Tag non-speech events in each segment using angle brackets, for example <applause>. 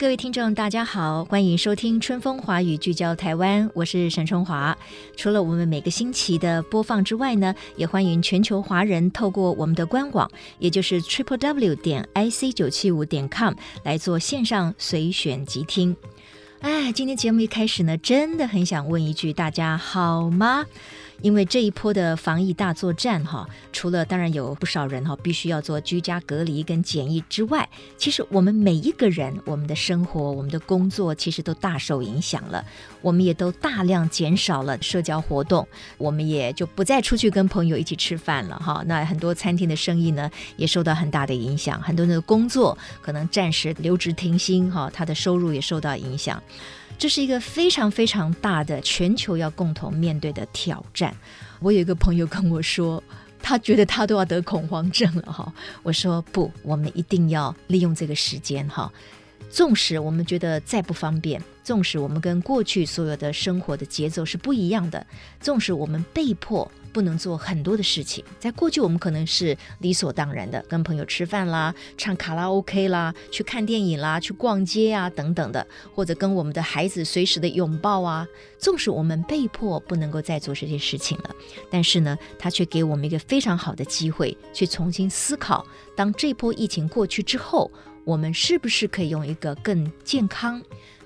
各位听众，大家好，欢迎收听《春风华语》，聚焦台湾，我是沈春华。除了我们每个星期的播放之外呢，也欢迎全球华人透过我们的官网，也就是 triple w 点 i c 九七五点 com 来做线上随选即听。哎，今天节目一开始呢，真的很想问一句：大家好吗？因为这一波的防疫大作战，哈，除了当然有不少人哈必须要做居家隔离跟检疫之外，其实我们每一个人，我们的生活、我们的工作，其实都大受影响了。我们也都大量减少了社交活动，我们也就不再出去跟朋友一起吃饭了，哈。那很多餐厅的生意呢，也受到很大的影响，很多人的工作可能暂时留职停薪，哈，他的收入也受到影响。这是一个非常非常大的全球要共同面对的挑战。我有一个朋友跟我说，他觉得他都要得恐慌症了哈。<laughs> 我说不，我们一定要利用这个时间哈。纵使我们觉得再不方便，纵使我们跟过去所有的生活的节奏是不一样的，纵使我们被迫。不能做很多的事情，在过去我们可能是理所当然的，跟朋友吃饭啦、唱卡拉 OK 啦、去看电影啦、去逛街啊等等的，或者跟我们的孩子随时的拥抱啊。纵使我们被迫不能够再做这些事情了，但是呢，他却给我们一个非常好的机会，去重新思考：当这波疫情过去之后，我们是不是可以用一个更健康、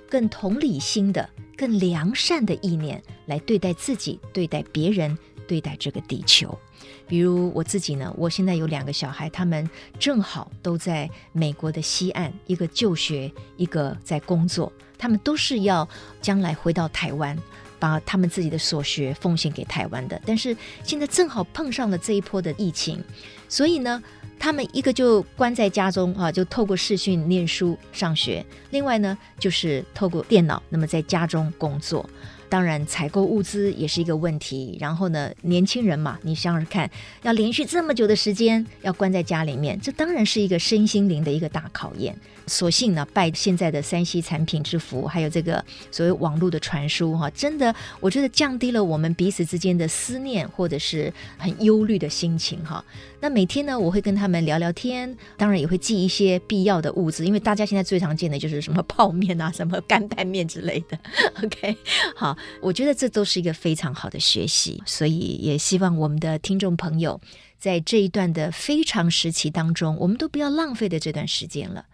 更同理心的、更良善的意念来对待自己、对待别人？对待这个地球，比如我自己呢，我现在有两个小孩，他们正好都在美国的西岸，一个就学，一个在工作，他们都是要将来回到台湾，把他们自己的所学奉献给台湾的。但是现在正好碰上了这一波的疫情，所以呢，他们一个就关在家中啊，就透过视讯念书上学；另外呢，就是透过电脑，那么在家中工作。当然，采购物资也是一个问题。然后呢，年轻人嘛，你想想看，要连续这么久的时间要关在家里面，这当然是一个身心灵的一个大考验。所幸呢，拜现在的三 C 产品之福，还有这个所谓网络的传输，哈，真的，我觉得降低了我们彼此之间的思念或者是很忧虑的心情，哈。那每天呢，我会跟他们聊聊天，当然也会寄一些必要的物资，因为大家现在最常见的就是什么泡面啊、<laughs> 什么干拌面之类的。<laughs> OK，好，我觉得这都是一个非常好的学习，所以也希望我们的听众朋友在这一段的非常时期当中，我们都不要浪费的这段时间了。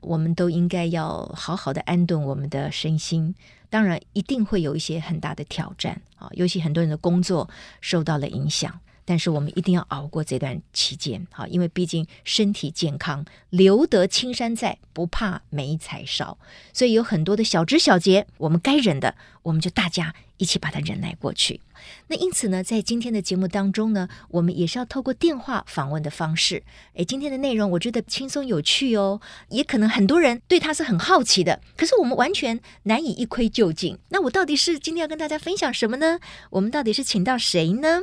我们都应该要好好的安顿我们的身心，当然一定会有一些很大的挑战啊，尤其很多人的工作受到了影响，但是我们一定要熬过这段期间，好，因为毕竟身体健康，留得青山在，不怕没柴烧，所以有很多的小枝小节，我们该忍的，我们就大家一起把它忍耐过去。那因此呢，在今天的节目当中呢，我们也是要透过电话访问的方式。诶，今天的内容我觉得轻松有趣哦，也可能很多人对他是很好奇的。可是我们完全难以一窥究竟。那我到底是今天要跟大家分享什么呢？我们到底是请到谁呢？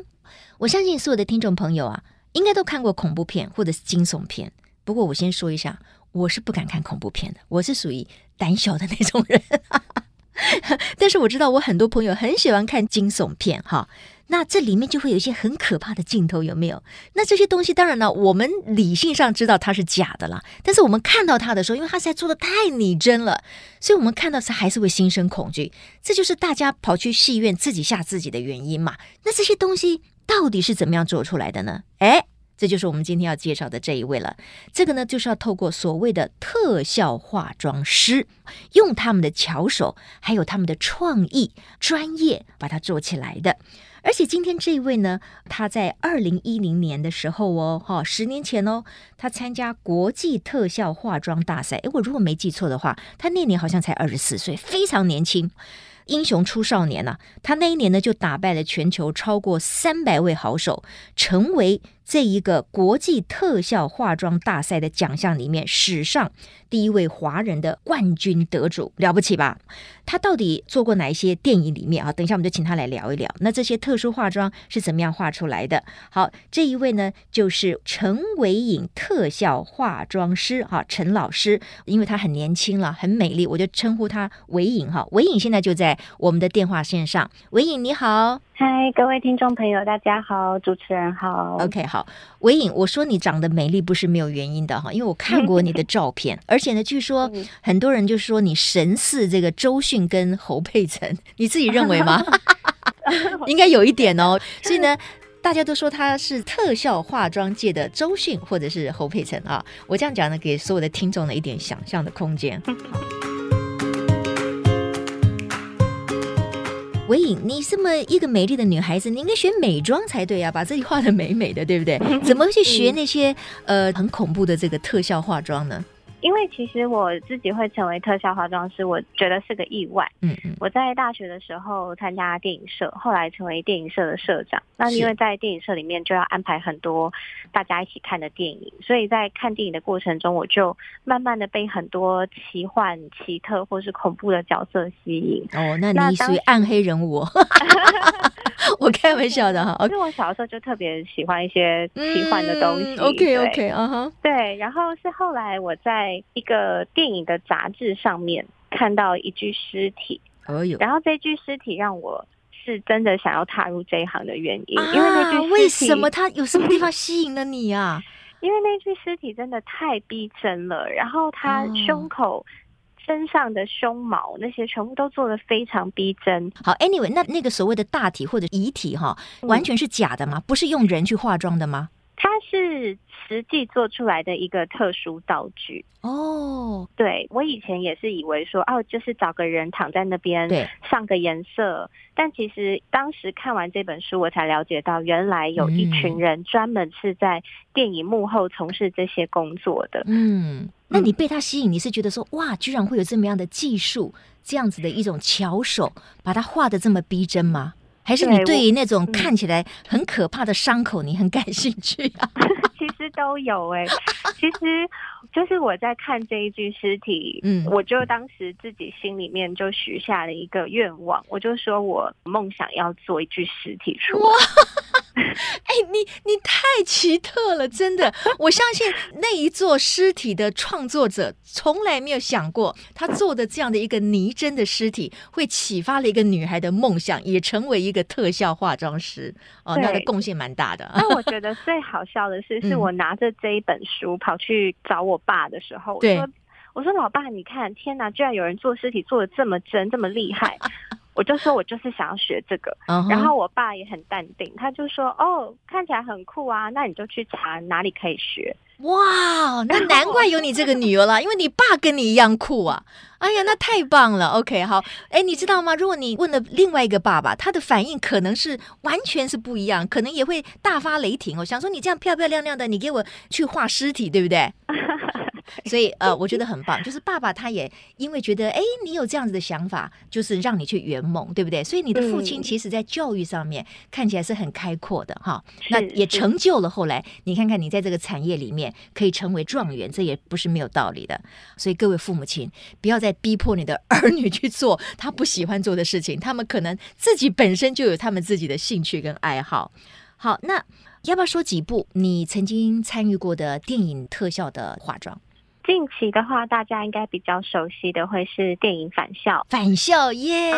我相信所有的听众朋友啊，应该都看过恐怖片或者是惊悚片。不过我先说一下，我是不敢看恐怖片的，我是属于胆小的那种人。<laughs> 但是我知道，我很多朋友很喜欢看惊悚片，哈，那这里面就会有一些很可怕的镜头，有没有？那这些东西当然呢，我们理性上知道它是假的啦，但是我们看到它的时候，因为它实在做的太拟真了，所以我们看到是还是会心生恐惧。这就是大家跑去戏院自己吓自己的原因嘛。那这些东西到底是怎么样做出来的呢？诶。这就是我们今天要介绍的这一位了。这个呢，就是要透过所谓的特效化妆师，用他们的巧手，还有他们的创意、专业，把它做起来的。而且今天这一位呢，他在二零一零年的时候哦，哈，十年前哦，他参加国际特效化妆大赛。诶，我如果没记错的话，他那年好像才二十四岁，非常年轻。英雄出少年呐、他那一年呢就打败了全球超过三百位好手，成为这一个国际特效化妆大赛的奖项里面，史上第一位华人的冠军得主，了不起吧？他到底做过哪一些电影里面啊？等一下我们就请他来聊一聊。那这些特殊化妆是怎么样画出来的？好，这一位呢，就是陈维颖特效化妆师哈，陈老师，因为他很年轻了，很美丽，我就称呼他维颖哈。维颖现在就在我们的电话线上，维颖你好。嗨，各位听众朋友，大家好，主持人好。OK，好，维颖，我说你长得美丽不是没有原因的哈，因为我看过你的 <laughs> 照片，而且呢，据说很多人就说你神似这个周迅跟侯佩岑，你自己认为吗？<laughs> 应该有一点哦。<laughs> 所以呢，大家都说他是特效化妆界的周迅或者是侯佩岑啊。我这样讲呢，给所有的听众呢一点想象的空间。维颖，你这么一个美丽的女孩子，你应该学美妆才对呀，把自己画的美美的，对不对？怎么去学那些呃很恐怖的这个特效化妆呢？因为其实我自己会成为特效化妆师，我觉得是个意外。嗯嗯，我在大学的时候参加电影社，后来成为电影社的社长。那因为在电影社里面就要安排很多大家一起看的电影，所以在看电影的过程中，我就慢慢的被很多奇幻、奇特或是恐怖的角色吸引。哦，那你属于暗黑人物。<laughs> 我开玩笑的哈，因为我小时候就特别喜欢一些奇幻的东西。嗯、OK OK，嗯哼，对。然后是后来我在一个电影的杂志上面看到一具尸体，哎呦，然后这具尸体让我是真的想要踏入这一行的原因，啊、因为那具为什么他有什么地方吸引了你啊？<laughs> 因为那具尸体真的太逼真了，然后他胸口。哦身上的胸毛那些全部都做的非常逼真。好，Anyway，那那个所谓的大体或者遗体哈，完全是假的吗？不是用人去化妆的吗？它是实际做出来的一个特殊道具。哦，对，我以前也是以为说，哦，就是找个人躺在那边，对，上个颜色。但其实当时看完这本书，我才了解到，原来有一群人专门是在电影幕后从事这些工作的。嗯。那你被他吸引，你是觉得说哇，居然会有这么样的技术，这样子的一种巧手，把它画的这么逼真吗？还是你对于那种看起来很可怕的伤口，你很感兴趣啊？<laughs> 其实都有哎、欸，其实就是我在看这一具尸体，嗯，我就当时自己心里面就许下了一个愿望，我就说我梦想要做一具尸体出来。<laughs> 哎、欸，你你太奇特了，真的！我相信那一座尸体的创作者从来没有想过，他做的这样的一个拟真的尸体，会启发了一个女孩的梦想，也成为一个特效化妆师。哦，他的贡献蛮大的。那我 <laughs> 觉得最好笑的是，是我拿着这一本书跑去找我爸的时候，对我说：“我说老爸，你看，天哪，居然有人做尸体做的这么真，这么厉害。”我就说，我就是想要学这个，uh huh. 然后我爸也很淡定，他就说，哦，看起来很酷啊，那你就去查哪里可以学。哇，那难怪有你这个女儿了，因为你爸跟你一样酷啊！哎呀，那太棒了。OK，好，哎，你知道吗？如果你问了另外一个爸爸，他的反应可能是完全是不一样，可能也会大发雷霆哦，想说你这样漂漂亮亮的，你给我去画尸体，对不对？<laughs> <laughs> 所以呃，我觉得很棒，就是爸爸他也因为觉得哎，你有这样子的想法，就是让你去圆梦，对不对？所以你的父亲其实在教育上面看起来是很开阔的哈，那也成就了后来你看看你在这个产业里面可以成为状元，这也不是没有道理的。所以各位父母亲，不要再逼迫你的儿女去做他不喜欢做的事情，他们可能自己本身就有他们自己的兴趣跟爱好。好，那要不要说几部你曾经参与过的电影特效的化妆？近期的话，大家应该比较熟悉的会是电影《返校》。返校耶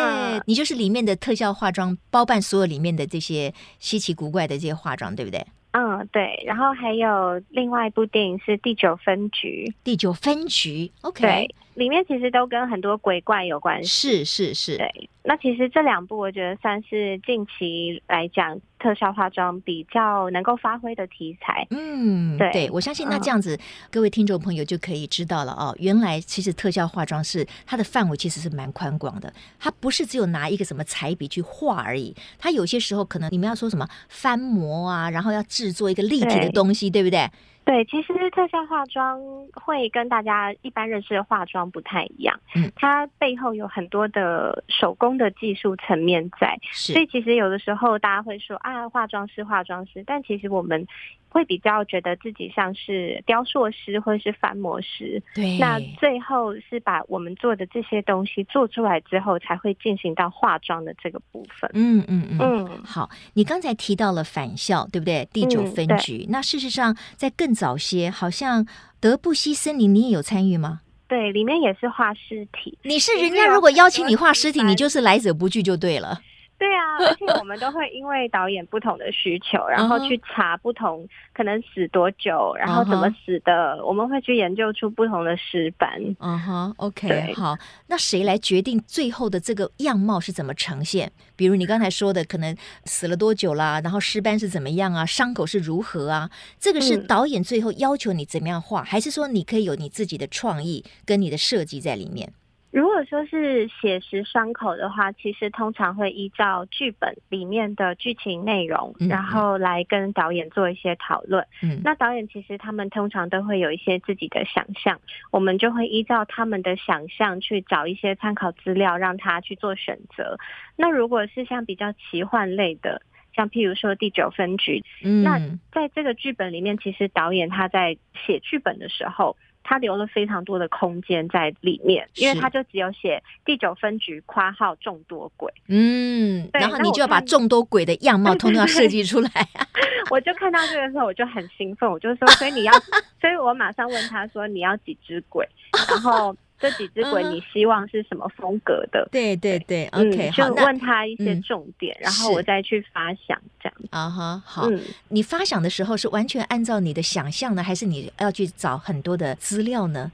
你就是里面的特效化妆，包办所有里面的这些稀奇古怪的这些化妆，对不对？嗯，对。然后还有另外一部电影是《第九分局》。第九分局，OK。对，里面其实都跟很多鬼怪有关系。是是是，对。那其实这两部我觉得算是近期来讲特效化妆比较能够发挥的题材。嗯，对，对，我相信那这样子，嗯、各位听众朋友就可以知道了哦。原来其实特效化妆是它的范围其实是蛮宽广的，它不是只有拿一个什么彩笔去画而已。它有些时候可能你们要说什么翻模啊，然后要制作一个立体的东西，对，对不对？对，其实特效化妆会跟大家一般认识的化妆不太一样，嗯，它背后有很多的手工的技术层面在，所以其实有的时候大家会说啊，化妆师，化妆师，但其实我们会比较觉得自己像是雕塑师或者是翻模师。对，那最后是把我们做的这些东西做出来之后，才会进行到化妆的这个部分。嗯嗯嗯。嗯，好，你刚才提到了返校，对不对？第九分局。嗯、那事实上，在更早些，好像德布西森林，你也有参与吗？对，里面也是画尸体。你是人家如果邀请你画尸体，你就是来者不拒就对了。对啊，<laughs> 而且我们都会因为导演不同的需求，然后去查不同可能死多久，然后怎么死的，我们会去研究出不同的尸斑。嗯哼，OK，好，那谁来决定最后的这个样貌是怎么呈现？比如你刚才说的，可能死了多久啦，然后尸斑是怎么样啊，伤口是如何啊？这个是导演最后要求你怎么样画，还是说你可以有你自己的创意跟你的设计在里面？如果说是写实伤口的话，其实通常会依照剧本里面的剧情内容，嗯、然后来跟导演做一些讨论。嗯，那导演其实他们通常都会有一些自己的想象，我们就会依照他们的想象去找一些参考资料，让他去做选择。那如果是像比较奇幻类的，像譬如说第九分局，嗯，那在这个剧本里面，其实导演他在写剧本的时候。他留了非常多的空间在里面，因为他就只有写第九分局括号众多鬼，嗯，然后你就要把众多鬼的样貌通通要设计出来啊。<laughs> 我就看到这个时候我就很兴奋，我就说，所以你要，所以我马上问他说你要几只鬼，然后。这几只鬼你希望是什么风格的？嗯、对对对，OK，、嗯、就问他一些重点，嗯、然后我再去发想这样啊哈。好，嗯、你发想的时候是完全按照你的想象呢，还是你要去找很多的资料呢？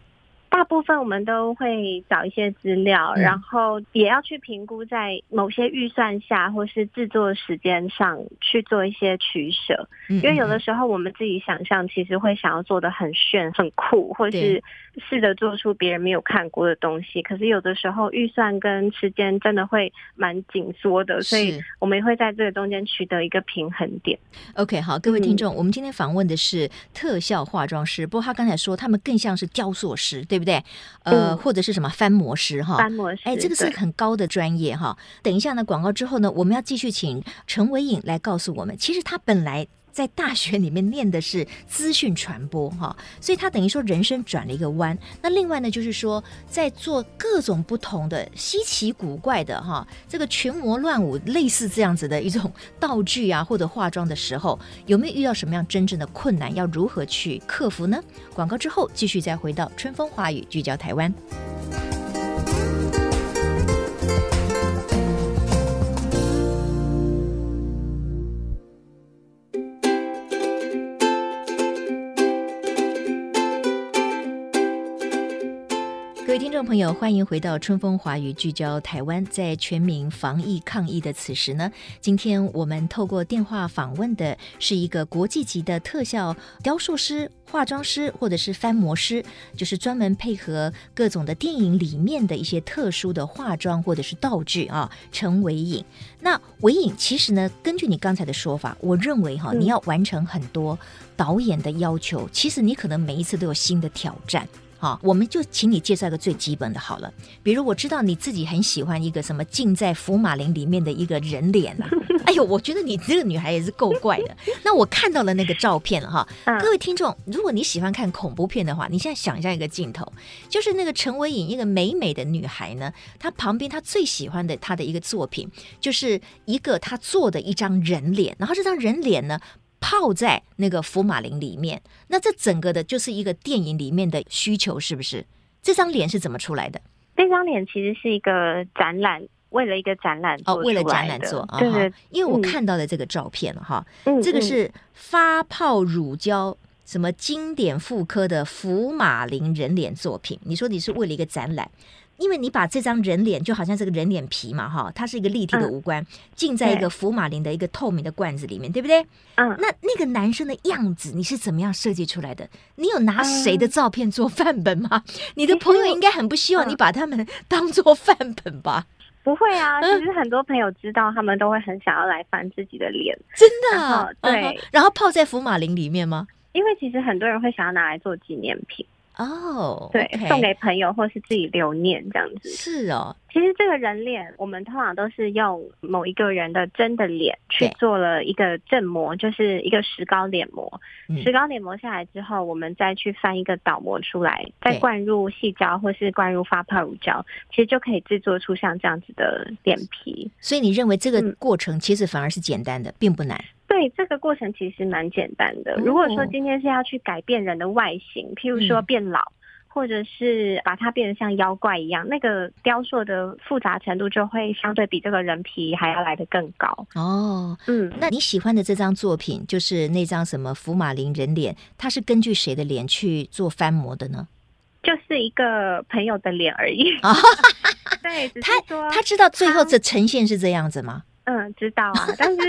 大部分我们都会找一些资料，嗯、然后也要去评估在某些预算下或是制作时间上去做一些取舍。嗯嗯，因为有的时候我们自己想象，其实会想要做的很炫、很酷，或是试着做出别人没有看过的东西。可是有的时候预算跟时间真的会蛮紧缩的，所以我们也会在这个中间取得一个平衡点。OK，好，各位听众，嗯、我们今天访问的是特效化妆师，不过他刚才说他们更像是雕塑师，对不对？对，呃，或者是什么翻模师哈，翻模师，哎，这个是很高的专业哈。等一下呢，广告之后呢，我们要继续请陈伟颖来告诉我们，其实他本来。在大学里面念的是资讯传播，哈，所以他等于说人生转了一个弯。那另外呢，就是说在做各种不同的稀奇古怪的哈，这个群魔乱舞，类似这样子的一种道具啊，或者化妆的时候，有没有遇到什么样真正的困难？要如何去克服呢？广告之后继续再回到春风华语，聚焦台湾。各位听众朋友，欢迎回到春风华语，聚焦台湾。在全民防疫抗疫的此时呢，今天我们透过电话访问的是一个国际级的特效雕塑师、化妆师，或者是翻模师，就是专门配合各种的电影里面的一些特殊的化妆或者是道具啊。陈维颖，那维颖其实呢，根据你刚才的说法，我认为哈，你要完成很多导演的要求，其实你可能每一次都有新的挑战。好，我们就请你介绍一个最基本的好了。比如我知道你自己很喜欢一个什么浸在福马林里面的一个人脸啊。<laughs> 哎呦，我觉得你这个女孩也是够怪的。那我看到了那个照片了哈。各位听众，如果你喜欢看恐怖片的话，你现在想象一个镜头，就是那个陈维颖一个美美的女孩呢，她旁边她最喜欢的她的一个作品，就是一个她做的一张人脸，然后这张人脸呢。泡在那个福马林里面，那这整个的就是一个电影里面的需求，是不是？这张脸是怎么出来的？这张脸其实是一个展览，为了一个展览哦，为了展览做，对对。因为我看到的这个照片哈，嗯、这个是发泡乳胶什么经典妇科的福马林人脸作品。你说你是为了一个展览？因为你把这张人脸就好像这个人脸皮嘛，哈，它是一个立体的五官，浸、嗯、在一个福马林的一个透明的罐子里面，对不对？嗯，那那个男生的样子你是怎么样设计出来的？你有拿谁的照片做范本吗？嗯、<laughs> 你的朋友应该很不希望你把他们当做范本吧？不会啊，其实很多朋友知道，他们都会很想要来翻自己的脸，真的、啊，对、嗯，然后泡在福马林里面吗？因为其实很多人会想要拿来做纪念品。哦，对.送给朋友或是自己留念这样子。是哦，其实这个人脸，我们通常都是用某一个人的真的脸去做了一个正模，就是一个石膏脸模。石膏脸模下来之后，我们再去翻一个倒模出来，再灌入细胶或是灌入发泡乳胶，其实就可以制作出像这样子的脸皮。所以你认为这个过程其实反而是简单的，嗯、并不难。对，这个过程其实蛮简单的。如果说今天是要去改变人的外形，譬如说变老，嗯、或者是把它变得像妖怪一样，那个雕塑的复杂程度就会相对比这个人皮还要来得更高。哦，嗯，那你喜欢的这张作品，就是那张什么福马林人脸，它是根据谁的脸去做翻模的呢？就是一个朋友的脸而已。哦、<laughs> 对，他他知道最后的呈现是这样子吗？嗯，知道啊，<laughs> 但是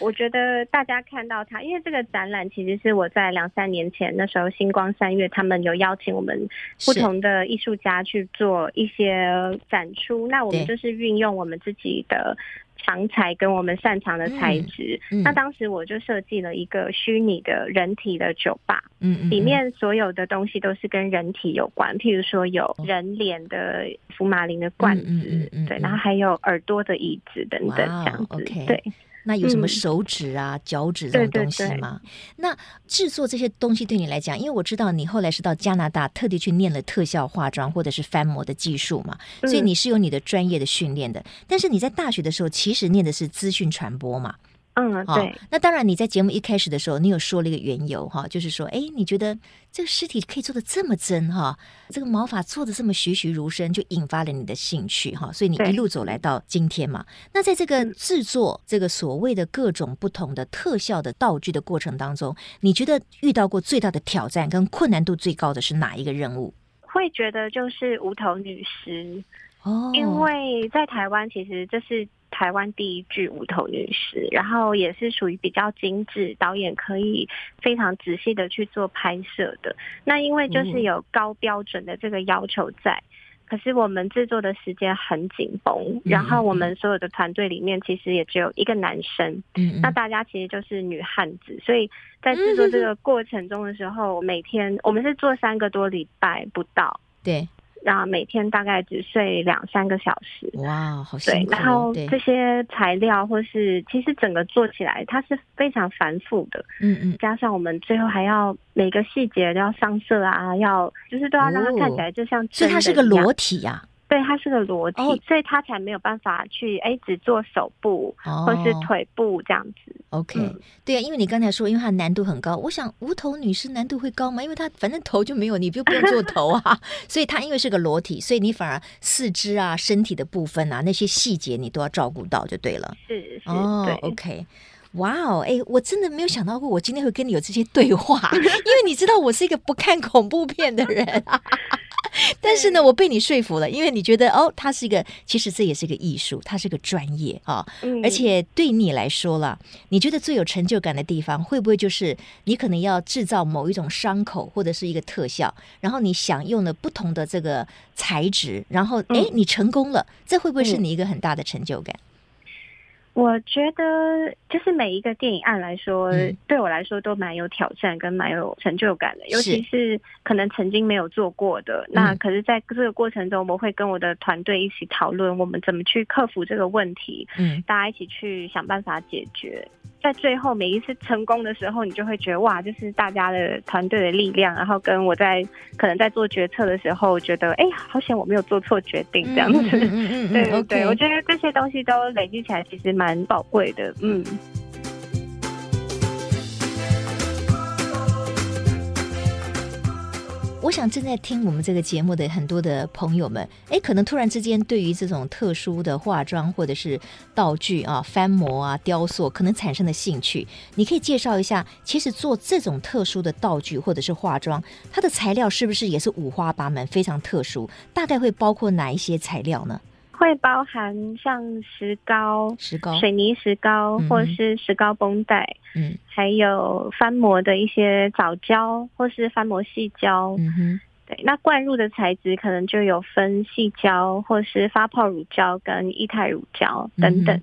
我觉得大家看到它，因为这个展览其实是我在两三年前那时候星光三月他们有邀请我们不同的艺术家去做一些展出，那我们就是运用我们自己的。长才跟我们擅长的材质，嗯。嗯，那当时我就设计了一个虚拟的人体的酒吧，嗯，嗯，嗯，里面所有的东西都是跟人体有关，譬如说有人脸的福马林的罐子，对，然后还有耳朵的椅子等等这样子 okay. 对。那有什么手指啊、嗯、脚趾这种东西吗？对对对，那制作这些东西对你来讲，因为我知道你后来是到加拿大特地去念了特效化妆或者是翻模的技术嘛，所以你是有你的专业的训练的。但是你在大学的时候，其实念的是资讯传播嘛。嗯，对、哦。那当然，你在节目一开始的时候，你有说了一个缘由哈，就是说，哎，你觉得这个尸体可以做的这么真哈，这个毛发做的这么栩栩如生，就引发了你的兴趣哈，所以你一路走来到今天嘛。那在这个制作这个所谓的各种不同的特效的道具的过程当中，你觉得遇到过最大的挑战跟困难度最高的是哪一个任务？会觉得就是无头女尸哦，因为在台湾其实这是。台湾第一具无头女尸，然后也是属于比较精致，导演可以非常仔细的去做拍摄的。那因为就是有高标准的这个要求在，嗯、可是我们制作的时间很紧绷，然后我们所有的团队里面其实也只有一个男生，嗯，那大家其实就是女汉子，所以在制作这个过程中的时候，每天我们是做三个多礼拜不到，对。然后每天大概只睡两三个小时。哇，好辛苦。对，然后这些材料或是其实整个做起来它是非常繁复的。嗯嗯。加上我们最后还要每个细节都要上色啊，要就是都要让它看起来就像。所以它是个裸体呀、啊。对，它是个裸体，oh, 所以它才没有办法去哎，只做手部、oh, 或是腿部这样子。OK，、嗯、对啊，因为你刚才说，因为它难度很高，我想无头女尸难度会高吗？因为它反正头就没有，你就不用做头啊。<laughs> 所以它因为是个裸体，所以你反而四肢啊、身体的部分啊那些细节你都要照顾到就对了。是是哦、oh,，OK，哇哦，哎，我真的没有想到过，我今天会跟你有这些对话，<laughs> 因为你知道我是一个不看恐怖片的人啊。<laughs> 但是呢，我被你说服了，因为你觉得哦，它是一个，其实这也是个艺术，它是个专业啊、哦，而且对你来说了，你觉得最有成就感的地方，会不会就是你可能要制造某一种伤口或者是一个特效，然后你想用了不同的这个材质，然后哎，你成功了，这会不会是你一个很大的成就感？我觉得，就是每一个电影案来说，嗯，对我来说都蛮有挑战跟蛮有成就感的，尤其是可能曾经没有做过的。那可是在这个过程中，我们会跟我的团队一起讨论，我们怎么去克服这个问题，嗯，大家一起去想办法解决。在最后每一次成功的时候，你就会觉得哇，就是大家的团队的力量，然后跟我在可能在做决策的时候，觉得哎，好险我没有做错决定这样子。嗯嗯嗯嗯、对对.我觉得这些东西都累积起来，其实蛮宝贵的。嗯。我想正在听我们这个节目的很多的朋友们，哎，可能突然之间对于这种特殊的化妆或者是道具啊、翻模啊、雕塑，可能产生了兴趣。你可以介绍一下，其实做这种特殊的道具或者是化妆，它的材料是不是也是五花八门、非常特殊？大概会包括哪一些材料呢？会包含像石膏、石膏、水泥石膏，嗯、或是石膏绷带，嗯，还有翻模的一些藻胶或是翻模细胶，嗯哼，对，那灌入的材质可能就有分细胶或是发泡乳胶跟液态乳胶等等。嗯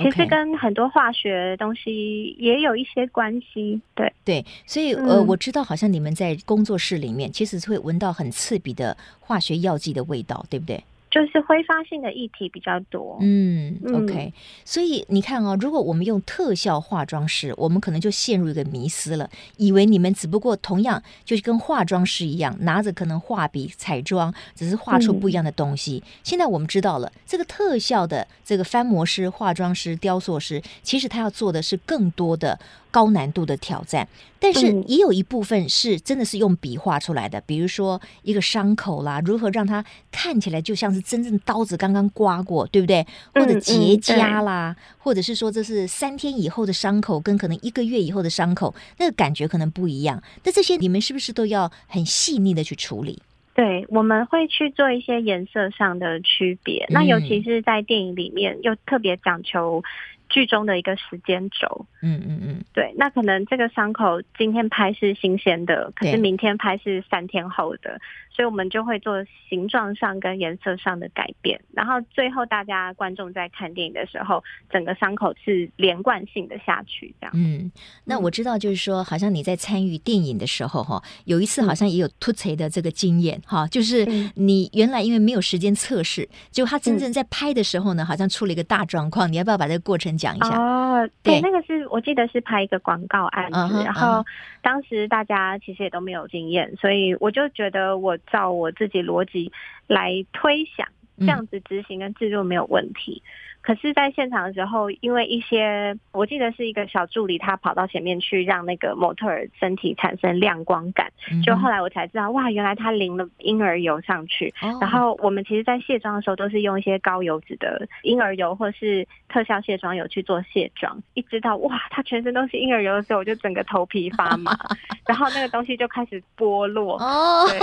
其实跟很多化学东西也有一些关系，对。对，所以呃，我知道好像你们在工作室里面，其实是会闻到很刺鼻的化学药剂的味道，对不对？就是挥发性的液体比较多，嗯，OK，所以你看哦，如果我们用特效化妆师，我们可能就陷入一个迷思了，以为你们只不过同样就是跟化妆师一样，拿着可能画笔彩妆，只是画出不一样的东西。嗯、现在我们知道了，这个特效的这个翻模师、化妆师、雕塑师，其实他要做的是更多的。高难度的挑战，但是也有一部分是真的是用笔画出来的，比如说一个伤口啦，如何让它看起来就像是真正刀子刚刚刮过，对不对？或者结痂啦，或者是说这是三天以后的伤口，跟可能一个月以后的伤口，那个感觉可能不一样。那这些你们是不是都要很细腻的去处理？对，我们会去做一些颜色上的区别。那尤其是在电影里面，又特别讲求。剧中的一个时间轴，嗯嗯嗯，对，那可能这个伤口今天拍是新鲜的，可是明天拍是三天后的。所以我们就会做形状上跟颜色上的改变，然后最后大家观众在看电影的时候，整个伤口是连贯性的下去，这样。嗯，那我知道，就是说，好像你在参与电影的时候，哈，有一次好像也有突锤的这个经验，哈，就是你原来因为没有时间测试，结果他真正在拍的时候呢，好像出了一个大状况。你要不要把这个过程讲一下？哦，对，那个是我记得是拍一个广告案子，然后当时大家其实也都没有经验，所以我就觉得我。照我自己逻辑来推想，这样子执行跟制作没有问题。可是，在现场的时候，因为一些我记得是一个小助理，他跑到前面去让那个模特儿身体产生亮光感，就后来我才知道，哇，原来他淋了婴儿油上去。然后我们其实，在卸妆的时候都是用一些高油脂的婴儿油或是特效卸妆油去做卸妆。一知道哇，他全身都是婴儿油的时候，我就整个头皮发麻，<laughs> 然后那个东西就开始剥落，哦 <laughs> 对，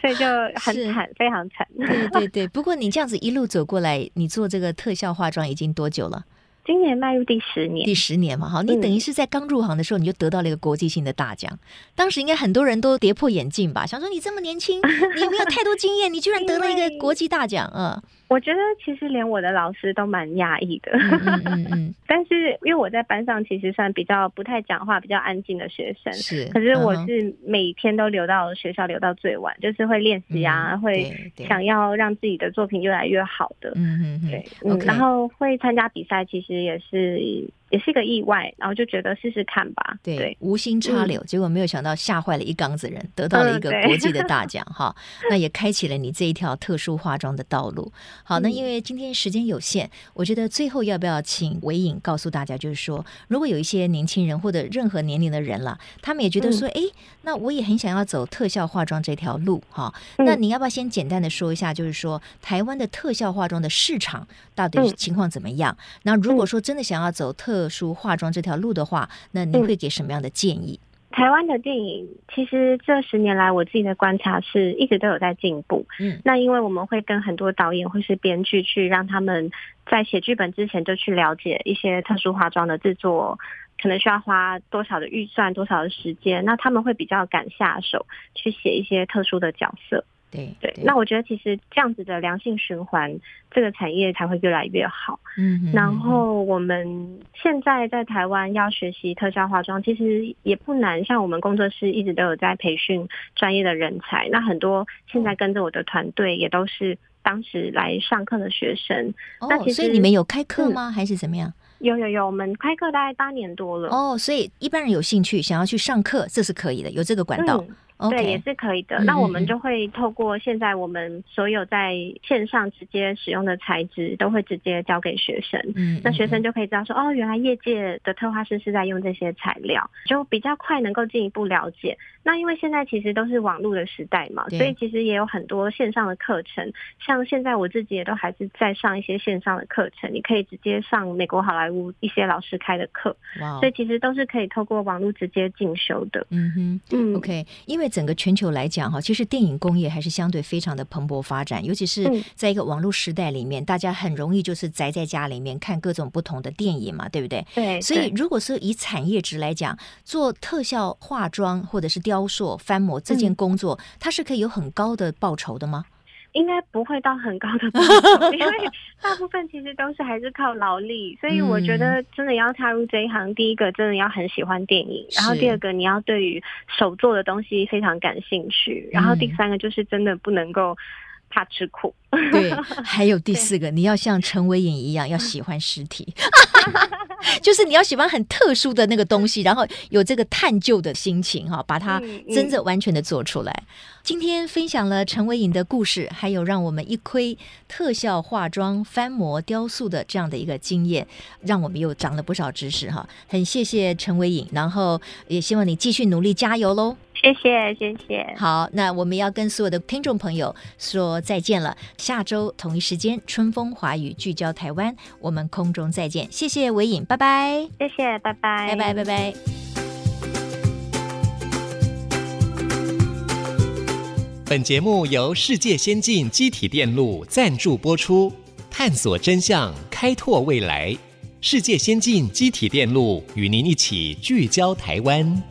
所以就很惨，非常惨。对对对，不过你这样子一路走过来，你做这个特效化妆。已经多久了？今年迈入第十年，第十年嘛，好，你等于是在刚入行的时候，你就得到了一个国际性的大奖。当时应该很多人都跌破眼镜吧，想说你这么年轻，你有没有太多经验？你居然得了一个 <laughs> 国际大奖，嗯。我觉得其实连我的老师都蛮压抑的，嗯嗯嗯，<laughs> 但是因为我在班上其实算比较不太讲话、比较安静的学生，是。可是我是每天都留到学校留到最晚，就是会练习啊、嗯，会想要让自己的作品越来越好的，嗯嗯嗯，对.然后会参加比赛，其实也是。也是一个意外，然后就觉得试试看吧。对，对无心插柳、嗯，结果没有想到吓坏了一缸子人，得到了一个国际的大奖哈、嗯。<laughs> 那也开启了你这一条特殊化妆的道路。好，那因为今天时间有限，我觉得最后要不要请韦颖告诉大家，就是说，如果有一些年轻人或者任何年龄的人了，他们也觉得说，哎、嗯，那我也很想要走特效化妆这条路哈、嗯。那你要不要先简单的说一下，就是说台湾的特效化妆的市场到底情况怎么样？嗯、那如果说真的想要走特特殊化妆这条路的话，那你会给什么样的建议？嗯、台湾的电影其实这十年来，我自己的观察是一直都有在进步。嗯，那因为我们会跟很多导演或是编剧去让他们在写剧本之前就去了解一些特殊化妆的制作，可能需要花多少的预算、多少的时间，那他们会比较敢下手去写一些特殊的角色。对对，那我觉得其实这样子的良性循环，这个产业才会越来越好。嗯，然后我们现在在台湾要学习特效化妆，其实也不难。像我们工作室一直都有在培训专业的人才，那很多现在跟着我的团队也都是当时来上课的学生。哦，那其实所以你们有开课吗？还是怎么样？有有有，我们开课大概八年多了。哦，所以一般人有兴趣想要去上课，这是可以的，有这个管道。对，也是可以的。那我们就会透过现在我们所有在线上直接使用的材质，都会直接交给学生。嗯，那学生就可以知道说，哦，原来业界的特化师是在用这些材料，就比较快能够进一步了解。那因为现在其实都是网络的时代嘛，所以其实也有很多线上的课程。像现在我自己也都还是在上一些线上的课程，你可以直接上美国好莱坞一些老师开的课。哇，所以其实都是可以透过网络直接进修的。嗯哼，嗯，OK，因为。在整个全球来讲，哈，其实电影工业还是相对非常的蓬勃发展，尤其是在一个网络时代里面，大家很容易就是宅在家里面看各种不同的电影嘛，对不对？对。所以，如果是以产业值来讲，做特效化妆或者是雕塑、翻模这件工作，它是可以有很高的报酬的吗？应该不会到很高的报酬，因为 <laughs> 大部分其实都是还是靠劳力，所以我觉得真的要踏入这一行，第一个真的要很喜欢电影，然后第二个你要对于手做的东西非常感兴趣，然后第三个就是真的不能够。怕吃苦，对，<laughs> 还有第四个，你要像陈伟颖一样，要喜欢尸体，<laughs> 就是你要喜欢很特殊的那个东西，然后有这个探究的心情哈，把它真正完全的做出来。嗯嗯、今天分享了陈伟颖的故事，还有让我们一窥特效化妆、翻模雕塑的这样的一个经验，让我们又长了不少知识哈。很谢谢陈伟颖，然后也希望你继续努力加油喽。谢谢谢谢，好，那我们要跟所有的听众朋友说再见了。下周同一时间，春风华语聚焦台湾，我们空中再见。谢谢维颖，拜拜。谢谢，拜拜，拜拜，拜拜。本节目由世界先进机体电路赞助播出，探索真相，开拓未来。世界先进机体电路与您一起聚焦台湾。